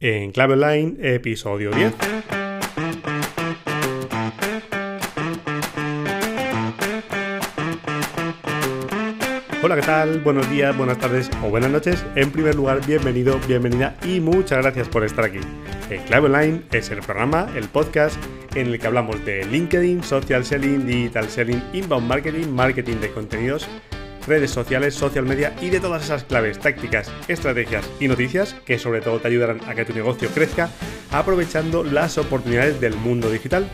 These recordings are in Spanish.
en Clave Online, episodio 10. Hola, ¿qué tal? Buenos días, buenas tardes o buenas noches. En primer lugar, bienvenido, bienvenida y muchas gracias por estar aquí. En Clave Online es el programa, el podcast en el que hablamos de LinkedIn, social selling, digital selling, inbound marketing, marketing de contenidos redes sociales, social media y de todas esas claves, tácticas, estrategias y noticias que sobre todo te ayudarán a que tu negocio crezca aprovechando las oportunidades del mundo digital.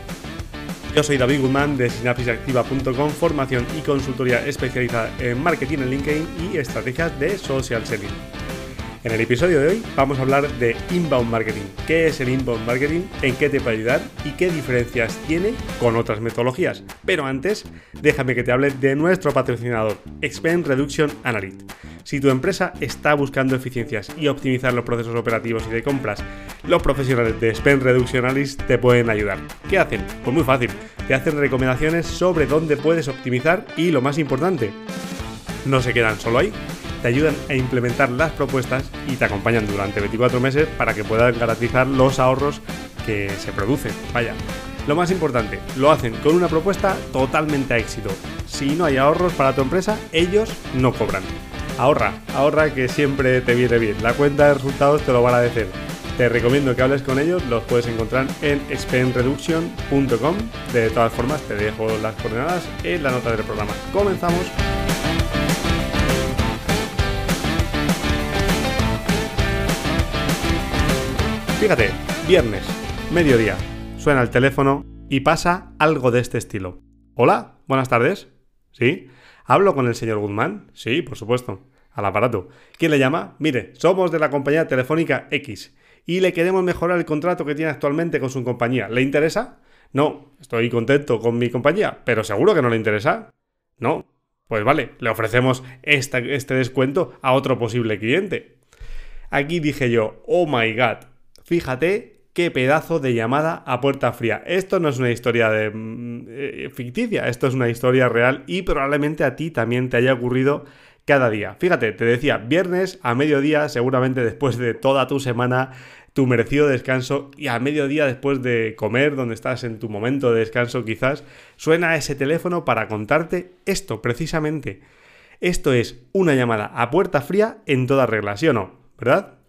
Yo soy David Guzmán de sinapsisactiva.com, formación y consultoría especializada en marketing en LinkedIn y estrategias de social selling. En el episodio de hoy vamos a hablar de inbound marketing. ¿Qué es el inbound marketing? ¿En qué te puede ayudar? ¿Y qué diferencias tiene con otras metodologías? Pero antes, déjame que te hable de nuestro patrocinador, Expend Reduction Analytics. Si tu empresa está buscando eficiencias y optimizar los procesos operativos y de compras, los profesionales de Spend Reduction Analytics te pueden ayudar. ¿Qué hacen? Pues muy fácil, te hacen recomendaciones sobre dónde puedes optimizar y lo más importante, no se quedan solo ahí, te ayudan a implementar las propuestas y te acompañan durante 24 meses para que puedas garantizar los ahorros que se producen. Vaya. Lo más importante, lo hacen con una propuesta totalmente a éxito. Si no hay ahorros para tu empresa, ellos no cobran. Ahorra, ahorra que siempre te viene bien. La cuenta de resultados te lo va a agradecer. Te recomiendo que hables con ellos, los puedes encontrar en spendreduction.com. De todas formas, te dejo las coordenadas en la nota del programa. Comenzamos. Fíjate, viernes, mediodía, suena el teléfono y pasa algo de este estilo. Hola, buenas tardes. ¿Sí? ¿Hablo con el señor Guzmán? Sí, por supuesto. Al aparato. ¿Quién le llama? Mire, somos de la compañía telefónica X y le queremos mejorar el contrato que tiene actualmente con su compañía. ¿Le interesa? No, estoy contento con mi compañía, pero seguro que no le interesa. No. Pues vale, le ofrecemos este descuento a otro posible cliente. Aquí dije yo, oh my god, Fíjate qué pedazo de llamada a puerta fría. Esto no es una historia de, mm, eh, ficticia, esto es una historia real y probablemente a ti también te haya ocurrido cada día. Fíjate, te decía, viernes a mediodía, seguramente después de toda tu semana, tu merecido descanso y a mediodía después de comer, donde estás en tu momento de descanso quizás, suena ese teléfono para contarte esto precisamente. Esto es una llamada a puerta fría en toda regla, ¿sí o no? ¿Verdad?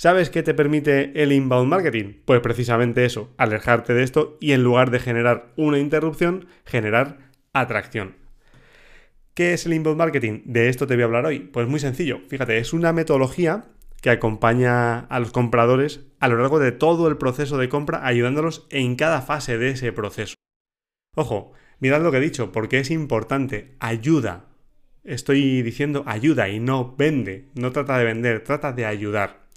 ¿Sabes qué te permite el inbound marketing? Pues precisamente eso, alejarte de esto y en lugar de generar una interrupción, generar atracción. ¿Qué es el inbound marketing? De esto te voy a hablar hoy. Pues muy sencillo, fíjate, es una metodología que acompaña a los compradores a lo largo de todo el proceso de compra, ayudándolos en cada fase de ese proceso. Ojo, mirad lo que he dicho, porque es importante, ayuda. Estoy diciendo ayuda y no vende, no trata de vender, trata de ayudar.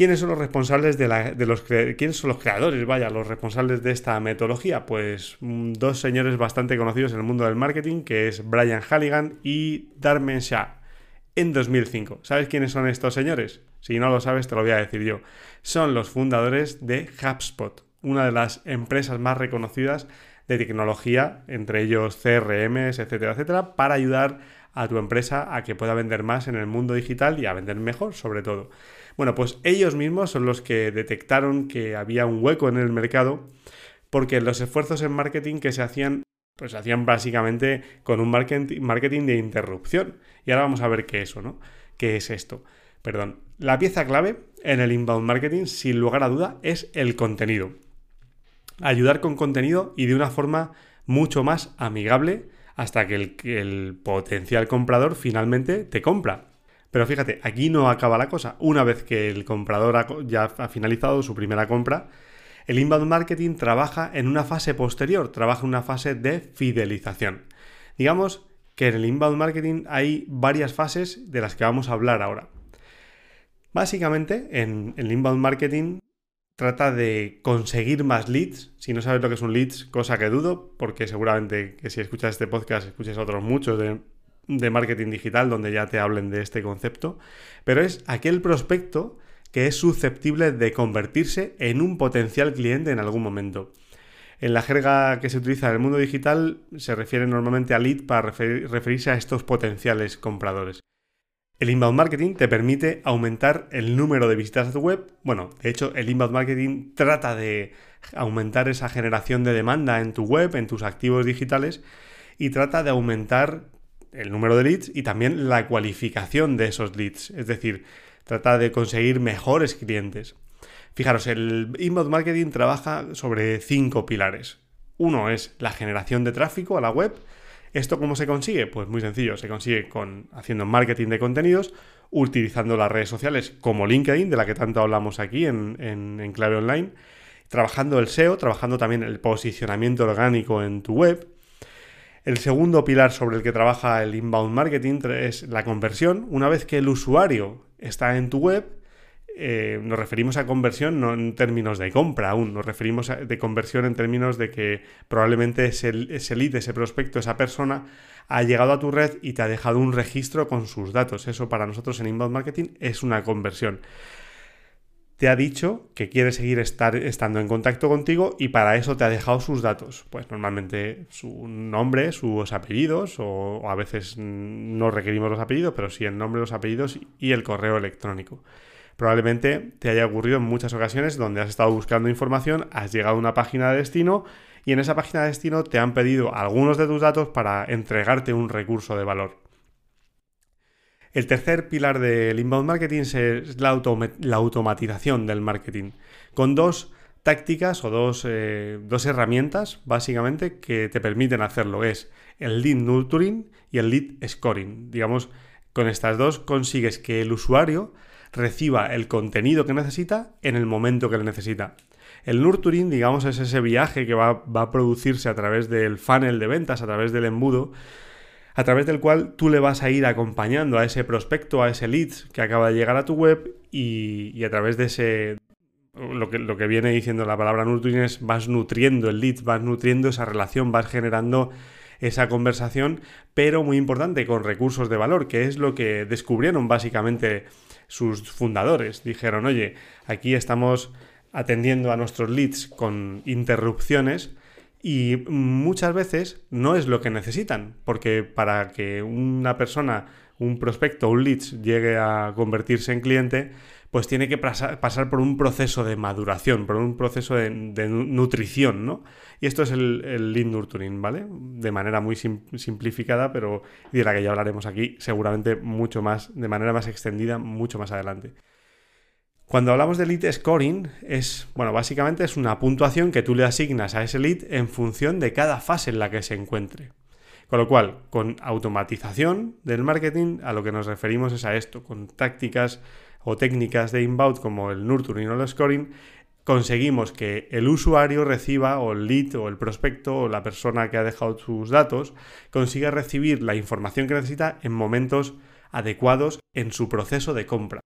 ¿Quiénes son los responsables de, los quiénes son los creadores, vaya, los responsables de esta metodología? Pues mm, dos señores bastante conocidos en el mundo del marketing, que es Brian Halligan y Darmen Shah, en 2005. ¿Sabes quiénes son estos señores? Si no lo sabes, te lo voy a decir yo. Son los fundadores de HubSpot, una de las empresas más reconocidas de tecnología, entre ellos CRMs, etcétera, etcétera, para ayudar a tu empresa a que pueda vender más en el mundo digital y a vender mejor, sobre todo. Bueno, pues ellos mismos son los que detectaron que había un hueco en el mercado porque los esfuerzos en marketing que se hacían, pues se hacían básicamente con un marketing de interrupción. Y ahora vamos a ver qué es eso, ¿no? ¿Qué es esto? Perdón. La pieza clave en el inbound marketing, sin lugar a duda, es el contenido. Ayudar con contenido y de una forma mucho más amigable hasta que el, el potencial comprador finalmente te compra. Pero fíjate, aquí no acaba la cosa. Una vez que el comprador ya ha finalizado su primera compra, el inbound marketing trabaja en una fase posterior, trabaja en una fase de fidelización. Digamos que en el inbound marketing hay varias fases de las que vamos a hablar ahora. Básicamente, en el inbound marketing trata de conseguir más leads. Si no sabes lo que es un leads, cosa que dudo, porque seguramente que si escuchas este podcast escuches otros muchos de de marketing digital donde ya te hablen de este concepto, pero es aquel prospecto que es susceptible de convertirse en un potencial cliente en algún momento. En la jerga que se utiliza en el mundo digital se refiere normalmente a lead para referirse a estos potenciales compradores. El inbound marketing te permite aumentar el número de visitas a tu web. Bueno, de hecho, el inbound marketing trata de aumentar esa generación de demanda en tu web, en tus activos digitales, y trata de aumentar el número de leads y también la cualificación de esos leads. Es decir, trata de conseguir mejores clientes. Fijaros, el inbound marketing trabaja sobre cinco pilares. Uno es la generación de tráfico a la web, ¿Esto cómo se consigue? Pues muy sencillo, se consigue con haciendo marketing de contenidos, utilizando las redes sociales como LinkedIn, de la que tanto hablamos aquí en, Clave Online, trabajando el SEO, trabajando también el posicionamiento orgánico en tu web. El segundo pilar sobre el que trabaja el inbound marketing es la conversión. Una vez que el usuario está en tu web, eh, nos referimos a conversión no en términos de compra aún, nos referimos a de conversión en términos de que probablemente ese, ese lead, ese prospecto, esa persona ha llegado a tu red y te ha dejado un registro con sus datos. Eso para nosotros en inbound marketing es una conversión. Te ha dicho que quiere seguir estar, estando en contacto contigo y para eso te ha dejado sus datos. Pues normalmente su nombre, sus apellidos, o, o a veces no requerimos los apellidos, pero sí el nombre, los apellidos y el correo electrónico. Probablemente te haya ocurrido en muchas ocasiones donde has estado buscando información, has llegado a una página de destino y en esa página de destino te han pedido algunos de tus datos para entregarte un recurso de valor. El tercer pilar del inbound marketing es la, automatización del marketing, con dos tácticas o eh, dos, herramientas básicamente que te permiten hacerlo. Es el lead nurturing y el lead scoring. Digamos, con estas dos consigues que el usuario reciba el contenido que necesita en el momento que le necesita. El nurturing, digamos, es ese viaje que va, a producirse a través del funnel de ventas, a través del embudo, a través del cual tú le vas a ir acompañando a ese prospecto, a ese lead que acaba de llegar a tu web y, a través de ese... Lo que, viene diciendo la palabra nurturing es vas nutriendo el lead, vas nutriendo esa relación, vas generando esa conversación, pero muy importante, con recursos de valor, que es lo que descubrieron básicamente sus fundadores. Dijeron, oye, aquí estamos atendiendo a nuestros leads con interrupciones y muchas veces no es lo que necesitan, porque para que una persona, un prospecto, un leads llegue a convertirse en cliente, pues tiene que pasar, por un proceso de maduración, por un proceso de, nutrición, ¿no? Y esto es el, el lead nurturing, ¿vale? De manera muy simplificada, pero de la que ya hablaremos aquí seguramente mucho más, de manera más extendida, mucho más adelante. Cuando hablamos de lead scoring, es, bueno, básicamente es una puntuación que tú le asignas a ese lead en función de cada fase en la que se encuentre. Con lo cual, con automatización del marketing, a lo que nos referimos es a esto, con tácticas o técnicas de inbound como el nurturing o el scoring, conseguimos que el usuario reciba, o el lead, o el prospecto, o la persona que ha dejado sus datos, consiga recibir la información que necesita en momentos adecuados en su proceso de compra.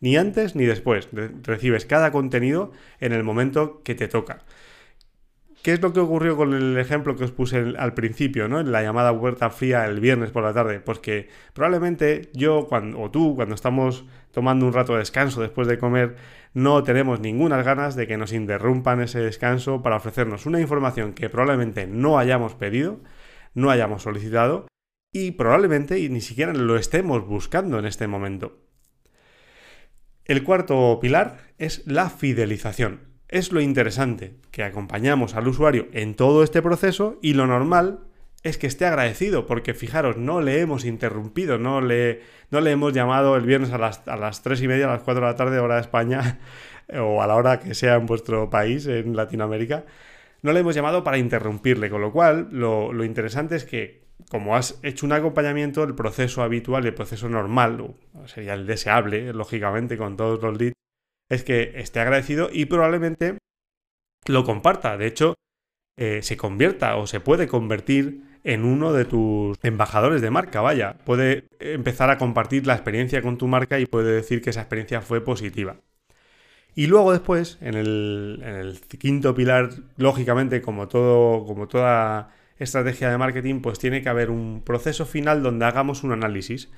Ni antes ni después. Recibes cada contenido en el momento que te toca. ¿Qué es lo que ocurrió con el ejemplo que os puse al principio, ¿no? En la llamada puerta fría el viernes por la tarde. Pues que probablemente yo o tú, cuando estamos tomando un rato de descanso después de comer, no tenemos ninguna ganas de que nos interrumpan ese descanso para ofrecernos una información que probablemente no hayamos pedido, no hayamos solicitado y probablemente ni siquiera lo estemos buscando en este momento. El cuarto pilar es la fidelización. Es lo interesante, que acompañamos al usuario en todo este proceso y lo normal es que esté agradecido, porque fijaros, no le hemos interrumpido, no le, no le hemos llamado el viernes a las, a las 3 y media, a las 4 de la tarde, hora de España, o a la hora que sea en vuestro país, en Latinoamérica, no le hemos llamado para interrumpirle, con lo cual lo, lo interesante es que como has hecho un acompañamiento, el proceso habitual, el proceso normal, sería el deseable, lógicamente, con todos los leads, es que esté agradecido y probablemente lo comparta. De hecho, eh, se convierta o se puede convertir en uno de tus embajadores de marca, vaya. Puede empezar a compartir la experiencia con tu marca y puede decir que esa experiencia fue positiva. Y luego después, en el, en el quinto pilar, lógicamente, como, todo, como toda estrategia de marketing, pues tiene que haber un proceso final donde hagamos un análisis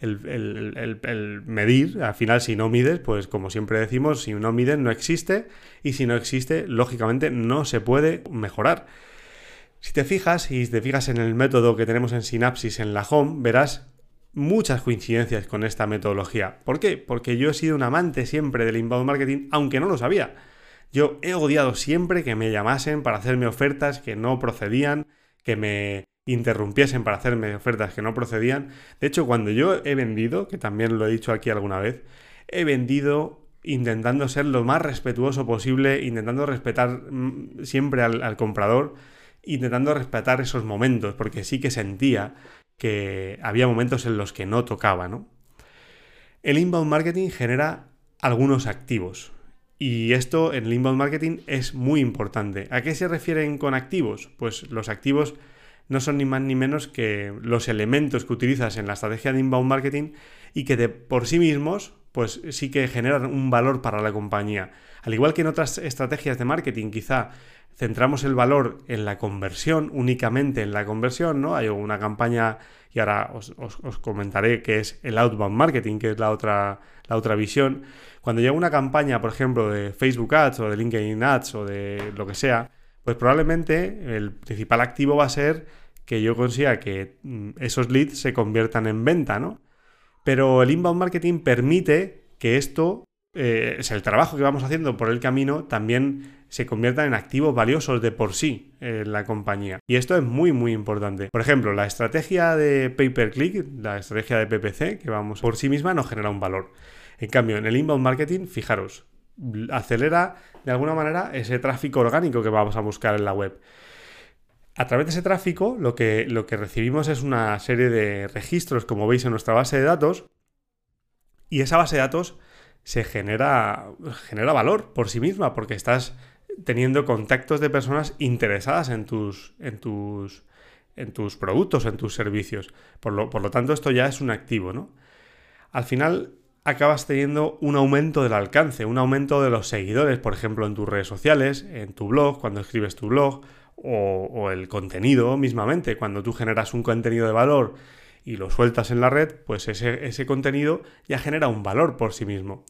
el, medir. Al final, si no mides, pues como siempre decimos, si no mides no existe y si no existe, lógicamente no se puede mejorar. Si te fijas y te fijas en el método que tenemos en Synapsis en la home, verás muchas coincidencias con esta metodología. ¿Por qué? Porque yo he sido un amante siempre del inbound marketing, aunque no lo sabía. Yo he odiado siempre que me llamasen para hacerme ofertas que no procedían, que me interrumpiesen para hacerme ofertas que no procedían. De hecho, cuando yo he vendido, que también lo he dicho aquí alguna vez, he vendido intentando ser lo más respetuoso posible, intentando respetar mm, siempre al, comprador, intentando respetar esos momentos, porque sí que sentía que había momentos en los que no tocaba, ¿no? El inbound marketing genera algunos activos. Y esto en el inbound marketing es muy importante. ¿A qué se refieren con activos? Pues los activos no son ni más ni menos que los elementos que utilizas en la estrategia de inbound marketing y que de por sí mismos pues sí que generan un valor para la compañía. Al igual que en otras estrategias de marketing, quizá centramos el valor en la conversión, únicamente en la conversión, ¿no? Hay una campaña, y ahora os, comentaré que es el outbound marketing, que es la otra, la otra visión. Cuando llega una campaña, por ejemplo, de Facebook Ads o de LinkedIn Ads o de lo que sea, pues probablemente el principal activo va a ser que yo consiga que mm, esos leads se conviertan en venta, ¿no? Pero el inbound marketing permite que esto, eh, es el trabajo que vamos haciendo por el camino, también se convierta en activos valiosos de por sí en la compañía. Y esto es muy, muy importante. Por ejemplo, la estrategia de pay per click, la estrategia de PPC, que vamos por sí misma, no genera un valor. En cambio, en el inbound marketing, fijaros, acelera de alguna manera ese tráfico orgánico que vamos a buscar en la web. A través de ese tráfico lo que, lo que recibimos es una serie de registros, como veis en nuestra base de datos, y esa base de datos se genera, genera valor por sí misma, porque estás teniendo contactos de personas interesadas en tus, en tus, en tus productos, en tus servicios. Por lo, por lo tanto, esto ya es un activo, ¿no? Al final, acabas teniendo un aumento del alcance, un aumento de los seguidores, por ejemplo, en tus redes sociales, en tu blog, cuando escribes tu blog, o, el contenido mismamente. Cuando tú generas un contenido de valor y lo sueltas en la red, pues ese, ese contenido ya genera un valor por sí mismo.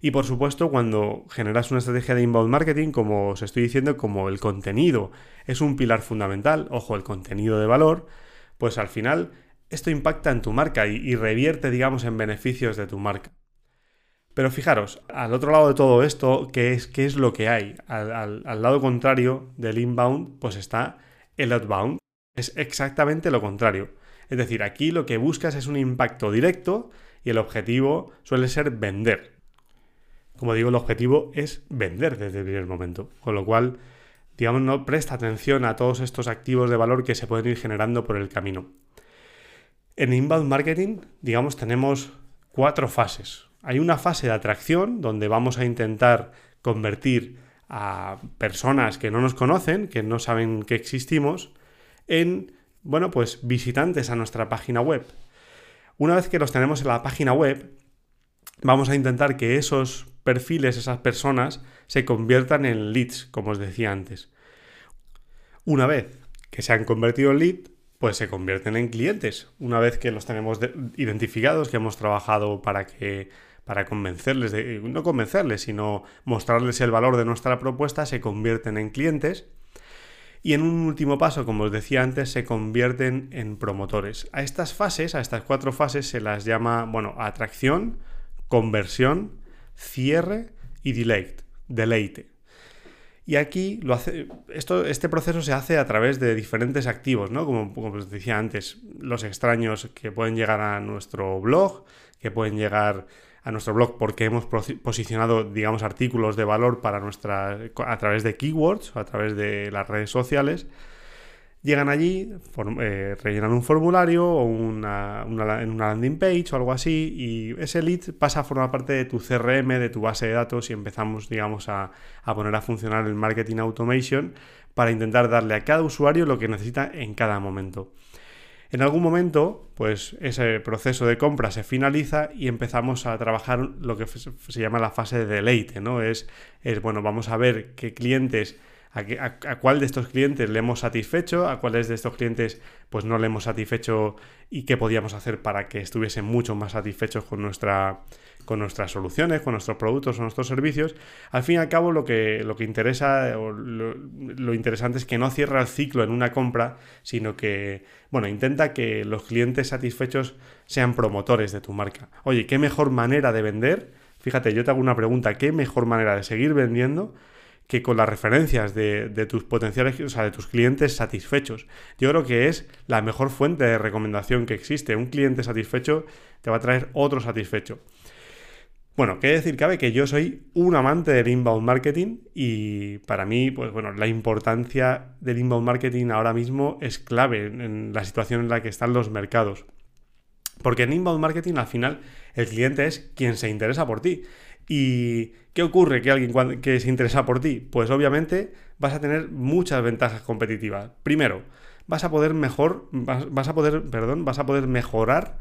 Y por supuesto, cuando generas una estrategia de inbound marketing, como os estoy diciendo, como el contenido es un pilar fundamental, ojo, el contenido de valor, pues al final esto impacta en tu marca y, revierte, digamos, en beneficios de tu marca. Pero fijaros, al otro lado de todo esto, ¿qué es, qué es lo que hay? Al, al, lado contrario del inbound, pues está el outbound. Es exactamente lo contrario. Es decir, aquí lo que buscas es un impacto directo y el objetivo suele ser vender. Como digo, el objetivo es vender desde el primer momento. Con lo cual, digamos, no presta atención a todos estos activos de valor que se pueden ir generando por el camino. En inbound marketing, digamos, tenemos cuatro fases. Hay una fase de atracción donde vamos a intentar convertir a personas que no nos conocen, que no saben que existimos, en, bueno, pues visitantes a nuestra página web. Una vez que los tenemos en la página web, vamos a intentar que esos perfiles, esas personas, se conviertan en leads, como os decía antes. Una vez que se han convertido en lead, pues se convierten en clientes. Una vez que los tenemos identificados, que hemos trabajado para que para convencerles, de, no convencerles, sino mostrarles el valor de nuestra propuesta, se convierten en clientes. Y en un último paso, como os decía antes, se convierten en promotores. A estas fases, a estas cuatro fases, se las llama, bueno, atracción, conversión, cierre y deleite. deleite. Y aquí lo hace, esto, este proceso se hace a través de diferentes activos, ¿no? Como, como os decía antes, los extraños que pueden llegar a nuestro blog, que pueden llegar a nuestro blog porque hemos posicionado, digamos, artículos de valor para nuestra, a través de keywords a través de las redes sociales Llegan allí, eh, rellenan un formulario o una, en una landing page o algo así y ese lead pasa a formar parte de tu CRM, de tu base de datos y empezamos, digamos, a, a poner a funcionar el marketing automation para intentar darle a cada usuario lo que necesita en cada momento. En algún momento, pues ese proceso de compra se finaliza y empezamos a trabajar lo que se llama la fase de deleite, ¿no? Es, es bueno, vamos a ver qué clientes a, cuál de estos clientes le hemos satisfecho, a cuáles de estos clientes pues no le hemos satisfecho y qué podíamos hacer para que estuviesen mucho más satisfechos con nuestra, con nuestras soluciones, con nuestros productos o nuestros servicios, al fin y al cabo lo que, lo que interesa o lo, interesante es que no cierra el ciclo en una compra, sino que, bueno, intenta que los clientes satisfechos sean promotores de tu marca. Oye, ¿qué mejor manera de vender? Fíjate, yo te hago una pregunta, ¿qué mejor manera de seguir vendiendo? que con las referencias de, tus potenciales, o sea, de tus clientes satisfechos. Yo creo que es la mejor fuente de recomendación que existe. Un cliente satisfecho te va a traer otro satisfecho. Bueno, qué decir cabe que yo soy un amante del inbound marketing y para mí, pues bueno, la importancia del inbound marketing ahora mismo es clave en la situación en la que están los mercados. Porque en inbound marketing al final el cliente es quien se interesa por ti. ¿Y qué ocurre que alguien que se interesa por ti? Pues obviamente vas a tener muchas ventajas competitivas. Primero, vas a poder mejor, vas, a poder, perdón, vas a poder mejorar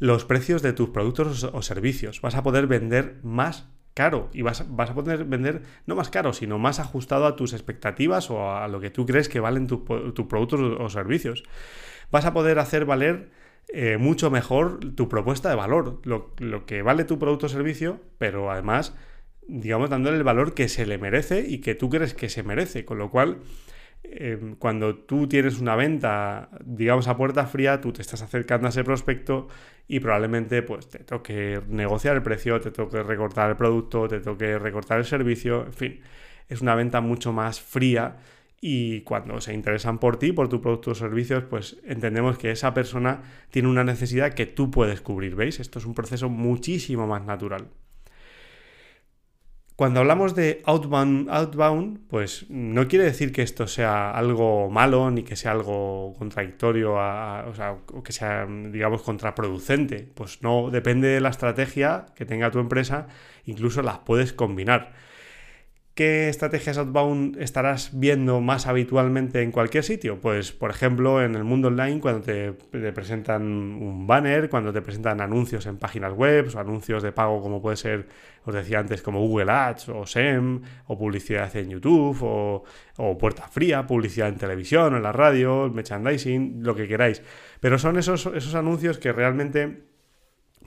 los precios de tus productos o servicios. Vas a poder vender más caro y vas, vas, a poder vender no más caro, sino más ajustado a tus expectativas o a lo que tú crees que valen tus productos o servicios. Vas a poder hacer valer eh, mucho mejor tu propuesta de valor, lo, que vale tu producto o servicio, pero además, digamos, dándole el valor que se le merece y que tú crees que se merece. Con lo cual, em, cuando tú tienes una venta, digamos, a puerta fría, tú te estás acercando a ese prospecto y probablemente pues, te toque negociar el precio, te toque recortar el producto, te toque recortar el servicio, en fin, es una venta mucho más fría y cuando se interesan por ti, por tu producto o servicios, pues entendemos que esa persona tiene una necesidad que tú puedes cubrir, ¿veis? Esto es un proceso muchísimo más natural. Cuando hablamos de outbound, outbound, pues no quiere decir que esto sea algo malo ni que sea algo contradictorio, o, sea, que sea, digamos, contraproducente. Pues no, depende de la estrategia que tenga tu empresa, incluso las puedes combinar. ¿Qué estrategias outbound estarás viendo más habitualmente en cualquier sitio? Pues, por ejemplo, en el mundo online, cuando te, presentan un banner, cuando te presentan anuncios en páginas web o anuncios de pago, como puede ser, os decía antes, como Google Ads o SEM, o publicidad en YouTube, o, puerta fría, publicidad en televisión, en la radio, merchandising, lo que queráis. Pero son esos, esos anuncios que realmente,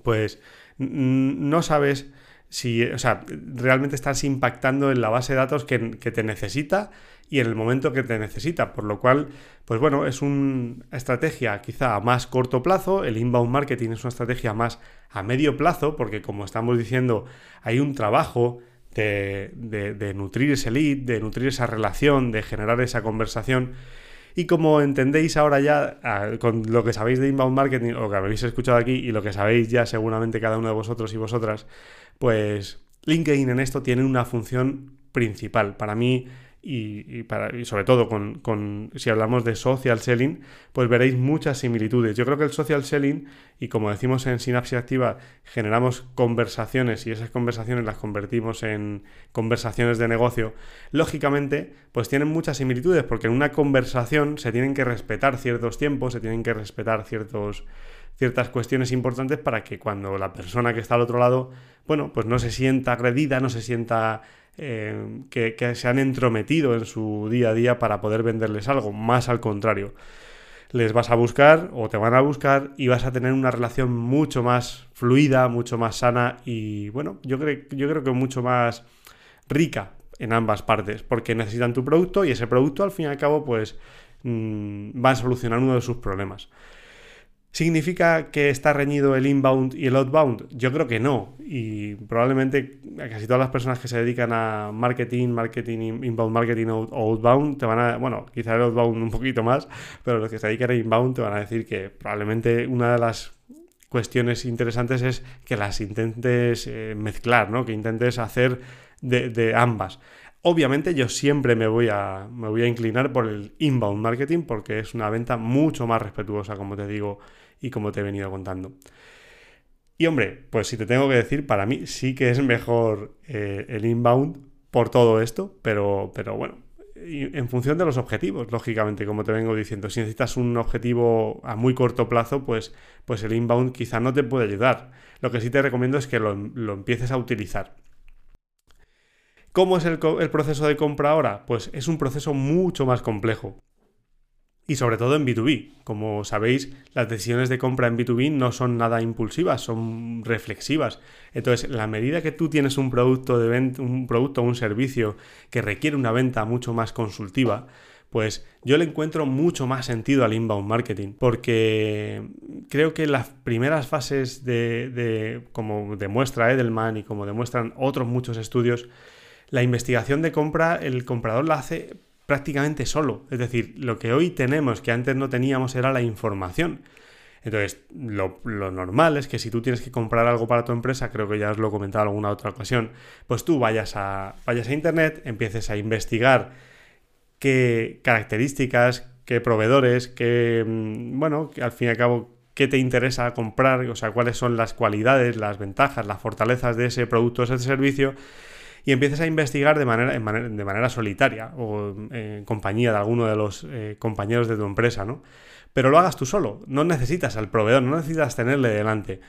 pues, no sabes si, o sea, realmente estás impactando en la base de datos que, te necesita y en el momento que te necesita. Por lo cual, pues bueno, es una estrategia quizá a más corto plazo. El inbound marketing es una estrategia más a medio plazo, porque como estamos diciendo, hay un trabajo de, de nutrir ese lead, de nutrir esa relación, de generar esa conversación. Y como entendéis ahora ya con lo que sabéis de inbound marketing, o que habéis escuchado aquí y lo que sabéis ya seguramente cada uno de vosotros y vosotras, pues LinkedIn en esto tiene una función principal. Para mí, y, para, sobre todo con, si hablamos de social selling, pues veréis muchas similitudes. Yo creo que el social selling, y como decimos en Sinapsis Activa, generamos conversaciones y esas conversaciones las convertimos en conversaciones de negocio, lógicamente, pues tienen muchas similitudes, porque en una conversación se tienen que respetar ciertos tiempos, se tienen que respetar ciertos ciertas cuestiones importantes para que cuando la persona que está al otro lado, bueno, pues no se sienta agredida, no se sienta eh, que, se han entrometido en su día a día para poder venderles algo, más al contrario. Les vas a buscar o te van a buscar y vas a tener una relación mucho más fluida, mucho más sana y bueno, yo creo, yo creo que mucho más rica en ambas partes, porque necesitan tu producto y ese producto al fin y al cabo pues mm, va a solucionar uno de sus problemas. ¿Significa que está reñido el inbound y el outbound? Yo creo que no. Y probablemente casi todas las personas que se dedican a marketing, marketing, inbound marketing o outbound, te van a, bueno, quizá el outbound un poquito más, pero los que se dedican a inbound te van a decir que probablemente una de las cuestiones interesantes es que las intentes eh, mezclar, ¿no? Que intentes hacer de, de ambas. Obviamente yo siempre me voy, a, me voy a inclinar por el inbound marketing porque es una venta mucho más respetuosa, como te digo, y como te he venido contando. Y hombre, pues si te tengo que decir, para mí sí que es mejor eh, el inbound por todo esto, pero, pero bueno, en función de los objetivos, lógicamente, como te vengo diciendo. Si necesitas un objetivo a muy corto plazo, pues, pues el inbound quizá no te puede ayudar. Lo que sí te recomiendo es que lo, empieces a utilizar. ¿Cómo es el proceso de compra ahora? Pues es un proceso mucho más complejo. Y sobre todo en B2B. Como sabéis, las decisiones de compra en B2B no son nada impulsivas, son reflexivas. Entonces, la medida que tú tienes un producto de un producto o un servicio que requiere una venta mucho más consultiva, pues yo le encuentro mucho más sentido al inbound marketing, porque creo que las primeras fases de, de como demuestra Edelman y como demuestran otros muchos estudios, la investigación de compra, el comprador la hace prácticamente solo. Es decir, lo que hoy tenemos que antes no teníamos era la información. Entonces, lo, normal es que si tú tienes que comprar algo para tu empresa, creo que ya os lo he comentado en alguna otra ocasión, pues tú vayas a, vayas a Internet, empieces a investigar qué características, qué proveedores, qué, mm, bueno, al fin y al cabo, qué te interesa comprar, o sea, cuáles son las cualidades, las ventajas, las fortalezas de ese producto ese servicio y empieces a investigar de manera, manera solitaria o en compañía de alguno de los eh, compañeros de tu empresa, ¿no? Pero lo hagas tú solo, no necesitas al proveedor, no necesitas tenerle delante.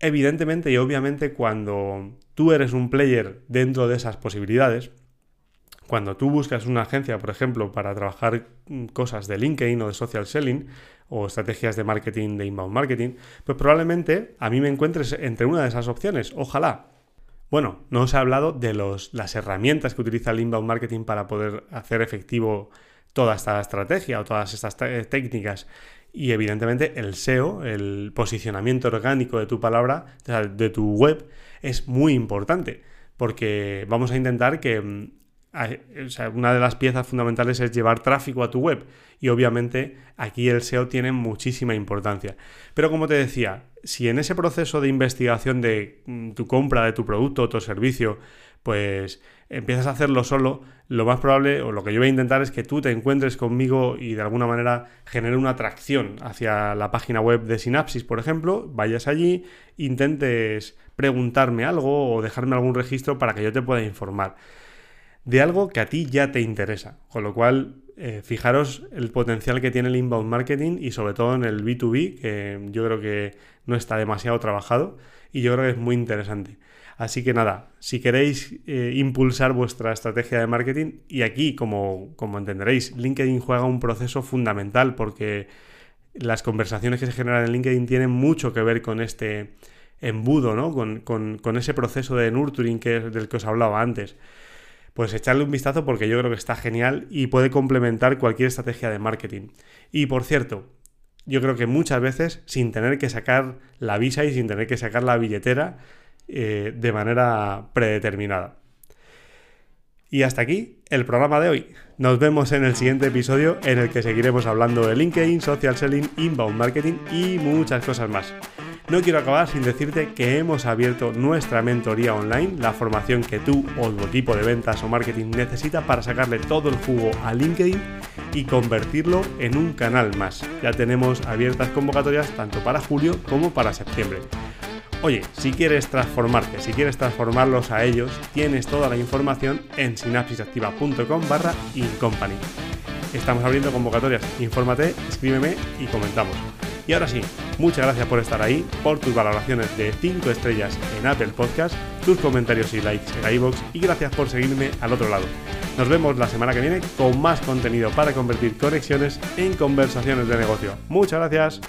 Evidentemente y obviamente cuando tú eres un player dentro de esas posibilidades, cuando tú buscas una agencia, por ejemplo, para trabajar cosas de LinkedIn o de social selling o estrategias de marketing, de inbound marketing, pues probablemente a mí me encuentres entre una de esas opciones. Ojalá, bueno, no os he hablado de las herramientas que utiliza el inbound marketing para poder hacer efectivo toda esta estrategia o todas estas técnicas. Y evidentemente el SEO, el posicionamiento orgánico de tu palabra, de tu web, es muy importante. Porque vamos a intentar que una de las piezas fundamentales es llevar tráfico a tu web y obviamente aquí el SEO tiene muchísima importancia. Pero como te decía, si en ese proceso de investigación de mm, tu compra de tu producto o tu servicio, pues empiezas a hacerlo solo, lo más probable o lo que yo voy a intentar es que tú te encuentres conmigo y de alguna manera genere una atracción hacia la página web de Synapsis, por ejemplo, vayas allí, intentes preguntarme algo o dejarme algún registro para que yo te pueda informar de algo que a ti ya te interesa. Con lo cual, eh, fijaros el potencial que tiene el inbound marketing y sobre todo en el B2B, que yo creo que no está demasiado trabajado y yo creo que es muy interesante. Así que nada, si queréis eh, impulsar vuestra estrategia de marketing, y aquí, como, como entenderéis, LinkedIn juega un proceso fundamental porque las conversaciones que se generan en LinkedIn tienen mucho que ver con este embudo, ¿no? Con, con ese proceso de nurturing del que os hablaba antes pues echarle un vistazo porque yo creo que está genial y puede complementar cualquier estrategia de marketing. Y por cierto, yo creo que muchas veces sin tener que sacar la visa y sin tener que sacar la billetera eh, de manera predeterminada. Y hasta aquí el programa de hoy. Nos vemos en el siguiente episodio en el que seguiremos hablando de LinkedIn, social selling, inbound marketing y muchas cosas más. No quiero acabar sin decirte que hemos abierto nuestra mentoría online, la formación que tú o tu equipo de ventas o marketing necesita para sacarle todo el jugo a LinkedIn y convertirlo en un canal más. Ya tenemos abiertas convocatorias tanto para julio como para septiembre. Oye, si quieres transformarte, si quieres transformarlos a ellos, tienes toda la información en sinapsisactiva.com barra incompany. Estamos abriendo convocatorias, infórmate, escríbeme y comentamos. Y ahora sí, muchas gracias por estar ahí, por tus valoraciones de 5 estrellas en Apple Podcast, tus comentarios y likes en iVoox y gracias por seguirme al otro lado. Nos vemos la semana que viene con más contenido para convertir conexiones en conversaciones de negocio. Muchas gracias.